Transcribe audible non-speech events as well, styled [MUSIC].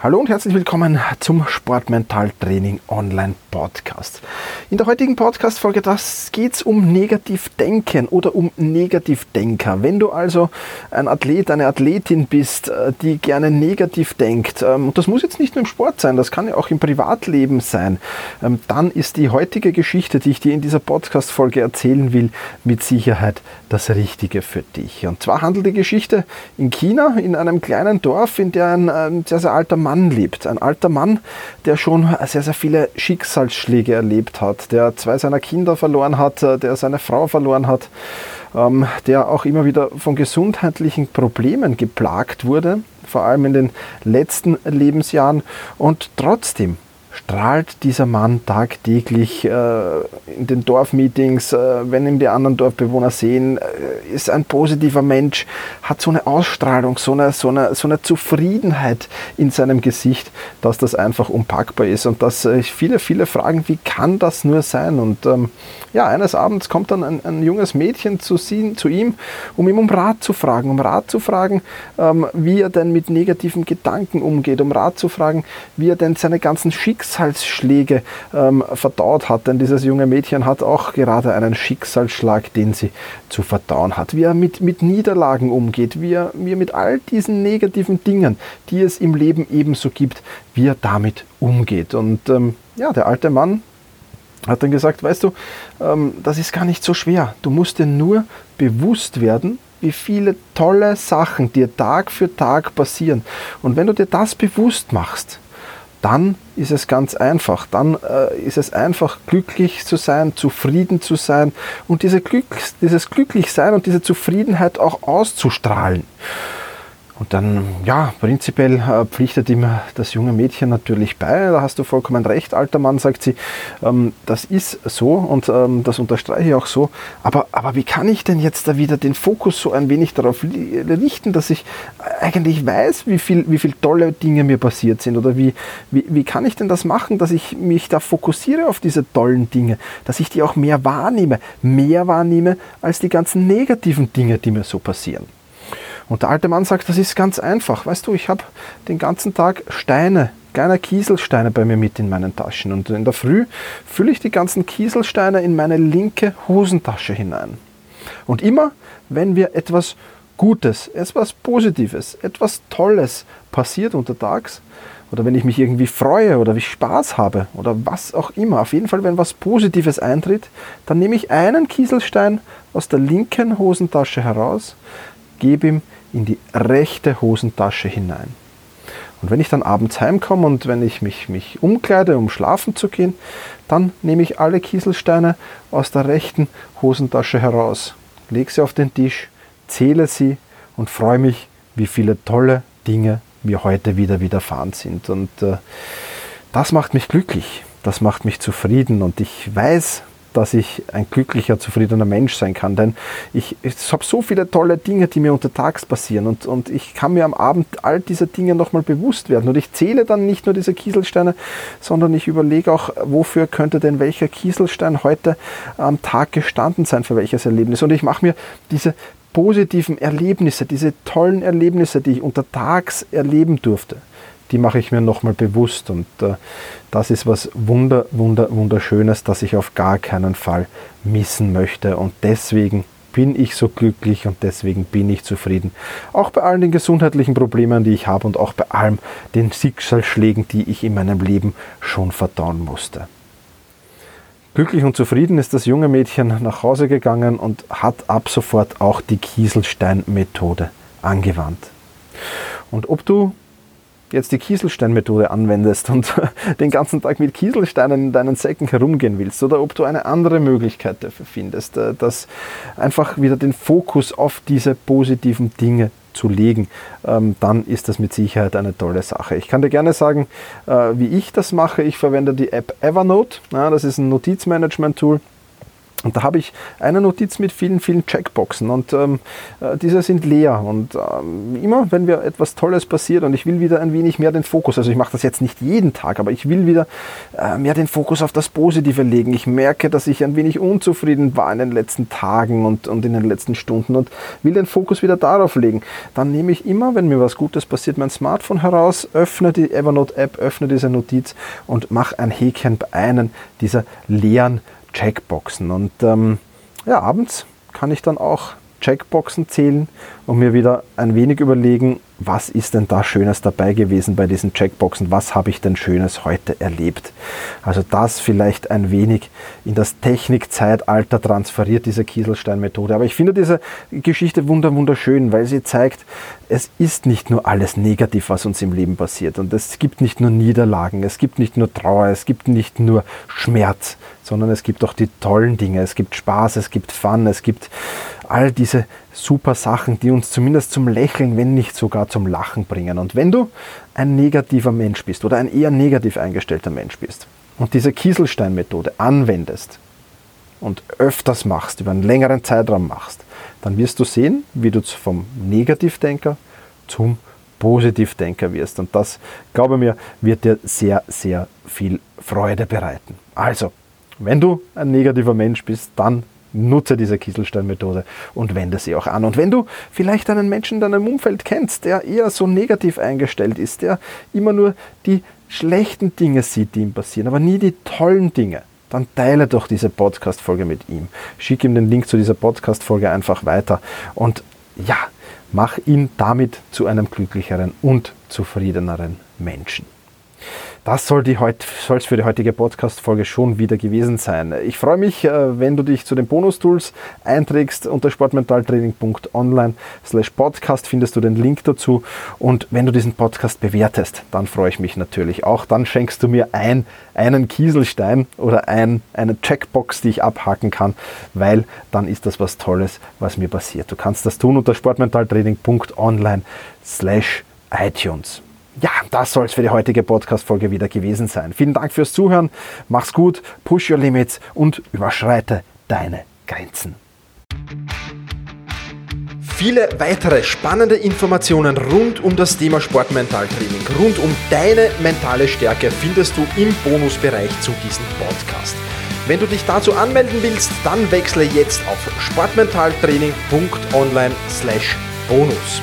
Hallo und herzlich willkommen zum Sportmentaltraining Online Podcast. In der heutigen Podcast-Folge geht es um Negativdenken oder um Negativdenker. Wenn du also ein Athlet, eine Athletin bist, äh, die gerne negativ denkt, ähm, und das muss jetzt nicht nur im Sport sein, das kann ja auch im Privatleben sein, ähm, dann ist die heutige Geschichte, die ich dir in dieser Podcast-Folge erzählen will, mit Sicherheit das Richtige für dich. Und zwar handelt die Geschichte in China, in einem kleinen Dorf, in der ein, ein sehr, sehr alter Mann Mann lebt. Ein alter Mann, der schon sehr, sehr viele Schicksalsschläge erlebt hat, der zwei seiner Kinder verloren hat, äh, der seine Frau verloren hat, ähm, der auch immer wieder von gesundheitlichen Problemen geplagt wurde, vor allem in den letzten Lebensjahren und trotzdem strahlt dieser Mann tagtäglich äh, in den Dorfmeetings, äh, wenn ihm die anderen Dorfbewohner sehen, äh, ist ein positiver Mensch, hat so eine Ausstrahlung, so eine, so, eine, so eine Zufriedenheit in seinem Gesicht, dass das einfach unpackbar ist und dass äh, viele, viele fragen, wie kann das nur sein? Und ähm, ja, eines Abends kommt dann ein, ein junges Mädchen zu, sie, zu, ihm, um ihm um Rat zu fragen, um Rat zu fragen, ähm, wie er denn mit negativen Gedanken umgeht, um Rat zu fragen, wie er denn seine ganzen Schicksalsschläge ähm, verdaut hat. Denn dieses junge Mädchen hat auch gerade einen Schicksalsschlag, den sie zu verdauen hat. Wie er mit, mit Niederlagen umgeht, wie er, wie er mit all diesen negativen Dingen, die es im Leben ebenso gibt, wie er damit umgeht. Und ähm, ja, der alte Mann hat dann gesagt, weißt du, ähm, das ist gar nicht so schwer. Du musst dir nur bewusst werden, wie viele tolle Sachen dir Tag für Tag passieren. Und wenn du dir das bewusst machst, dann ist es ganz einfach. Dann äh, ist es einfach, glücklich zu sein, zufrieden zu sein und diese Glück, dieses Glücklichsein und diese Zufriedenheit auch auszustrahlen. Und dann, ja, prinzipiell äh, pflichtet ihm das junge Mädchen natürlich bei. Da hast du vollkommen recht, alter Mann, sagt sie. Ähm, das ist so und ähm, das unterstreiche ich auch so. Aber, aber wie kann ich denn jetzt da wieder den Fokus so ein wenig darauf richten, dass ich eigentlich weiß, wie viel, wie viel tolle Dinge mir passiert sind? Oder wie, wie, wie kann ich denn das machen, dass ich mich da fokussiere auf diese tollen Dinge? Dass ich die auch mehr wahrnehme, mehr wahrnehme als die ganzen negativen Dinge, die mir so passieren. Und der alte Mann sagt, das ist ganz einfach. Weißt du, ich habe den ganzen Tag Steine, kleine Kieselsteine bei mir mit in meinen Taschen. Und in der Früh fülle ich die ganzen Kieselsteine in meine linke Hosentasche hinein. Und immer, wenn wir etwas Gutes, etwas Positives, etwas Tolles passiert untertags, oder wenn ich mich irgendwie freue oder ich Spaß habe oder was auch immer, auf jeden Fall, wenn was Positives eintritt, dann nehme ich einen Kieselstein aus der linken Hosentasche heraus, gebe ihm in die rechte Hosentasche hinein. Und wenn ich dann abends heimkomme und wenn ich mich, mich umkleide, um schlafen zu gehen, dann nehme ich alle Kieselsteine aus der rechten Hosentasche heraus, lege sie auf den Tisch, zähle sie und freue mich, wie viele tolle Dinge mir heute wieder widerfahren sind. Und äh, das macht mich glücklich, das macht mich zufrieden und ich weiß, dass ich ein glücklicher, zufriedener Mensch sein kann. Denn ich, ich habe so viele tolle Dinge, die mir untertags passieren und, und ich kann mir am Abend all dieser Dinge nochmal bewusst werden. Und ich zähle dann nicht nur diese Kieselsteine, sondern ich überlege auch, wofür könnte denn welcher Kieselstein heute am Tag gestanden sein, für welches Erlebnis. Und ich mache mir diese positiven Erlebnisse, diese tollen Erlebnisse, die ich untertags erleben durfte, die mache ich mir nochmal bewusst. Und äh, das ist was Wunder, Wunder, Wunderschönes, das ich auf gar keinen Fall missen möchte. Und deswegen bin ich so glücklich und deswegen bin ich zufrieden. Auch bei allen den gesundheitlichen Problemen, die ich habe und auch bei allem den Schicksalsschlägen, die ich in meinem Leben schon verdauen musste. Glücklich und zufrieden ist das junge Mädchen nach Hause gegangen und hat ab sofort auch die Kieselstein-Methode angewandt. Und ob du jetzt die Kieselsteinmethode anwendest und [LAUGHS] den ganzen Tag mit Kieselsteinen in deinen Säcken herumgehen willst oder ob du eine andere Möglichkeit dafür findest, äh, das einfach wieder den Fokus auf diese positiven Dinge zu legen, ähm, dann ist das mit Sicherheit eine tolle Sache. Ich kann dir gerne sagen, äh, wie ich das mache. Ich verwende die App Evernote. Das ist ein Notizmanagement-Tool Und da habe ich eine Notiz mit vielen, vielen Checkboxen und ähm, äh, diese sind leer. Und ähm, immer, wenn mir etwas Tolles passiert und ich will wieder ein wenig mehr den Fokus, also ich mache das jetzt nicht jeden Tag, aber ich will wieder äh, mehr den Fokus auf das Positive legen. Ich merke, dass ich ein wenig unzufrieden war in den letzten Tagen und, und in den letzten Stunden und will den Fokus wieder darauf legen. Dann nehme ich immer, wenn mir was Gutes passiert, mein Smartphone heraus, öffne die Evernote-App, öffne diese Notiz und mache ein Häkchen bei einem dieser leeren Checkboxen. Und ähm, ja, abends kann ich dann auch Checkboxen zählen und mir wieder ein wenig überlegen, was ist denn da Schönes dabei gewesen bei diesen Checkboxen? Was habe ich denn Schönes heute erlebt? Also das vielleicht ein wenig in das Technikzeitalter transferiert, diese Kieselstein-Methode. Aber ich finde diese Geschichte wunderschön, weil sie zeigt, es ist nicht nur alles negativ, was uns im Leben passiert. Und es gibt nicht nur Niederlagen, es gibt nicht nur Trauer, es gibt nicht nur Schmerz, sondern es gibt auch die tollen Dinge. Es gibt Spaß, es gibt Fun, es gibt all diese super Sachen, die uns zumindest zum Lächeln, wenn nicht sogar zum Lachen bringen. Und wenn du ein negativer Mensch bist oder ein eher negativ eingestellter Mensch bist und diese Kieselstein-Methode anwendest und öfters machst, über einen längeren Zeitraum machst, dann wirst du sehen, wie du vom Negativdenker zum Positivdenker wirst. Und das, glaube mir, wird dir sehr, sehr viel Freude bereiten. Also, wenn du ein negativer Mensch bist, dann nutze diese Kieselstein-Methode und wende sie auch an. Und wenn du vielleicht einen Menschen in deinem Umfeld kennst, der eher so negativ eingestellt ist, der immer nur die schlechten Dinge sieht, die ihm passieren, aber nie die tollen Dinge, dann teile doch diese Podcast-Folge mit ihm. Schick ihm den Link zu dieser Podcast-Folge einfach weiter und ja, mach ihn damit zu einem glücklicheren und zufriedeneren Menschen. Das soll es für die heutige Podcast-Folge schon wieder gewesen sein. Ich freue mich, äh, wenn du dich zu den Bonus-Tools einträgst. Unter sportmentaltraining.online slash podcast findest du den Link dazu. Und wenn du diesen Podcast bewertest, dann freue ich mich natürlich auch. Dann schenkst du mir ein, einen Kieselstein oder ein, eine Checkbox, die ich abhaken kann, weil dann ist das was Tolles, was mir passiert. Du kannst das tun unter sportmentaltraining.online slash iTunes ja, das soll es für die heutige Podcast-Folge wieder gewesen sein. Vielen Dank fürs Zuhören. Mach's gut, push your limits und überschreite deine Grenzen. Viele weitere spannende Informationen rund um das Thema Sportmentaltraining, rund um deine mentale Stärke findest du im Bonusbereich zu diesem Podcast. Wenn du dich dazu anmelden willst, dann wechsle jetzt auf sportmentaltraining.online/bonus.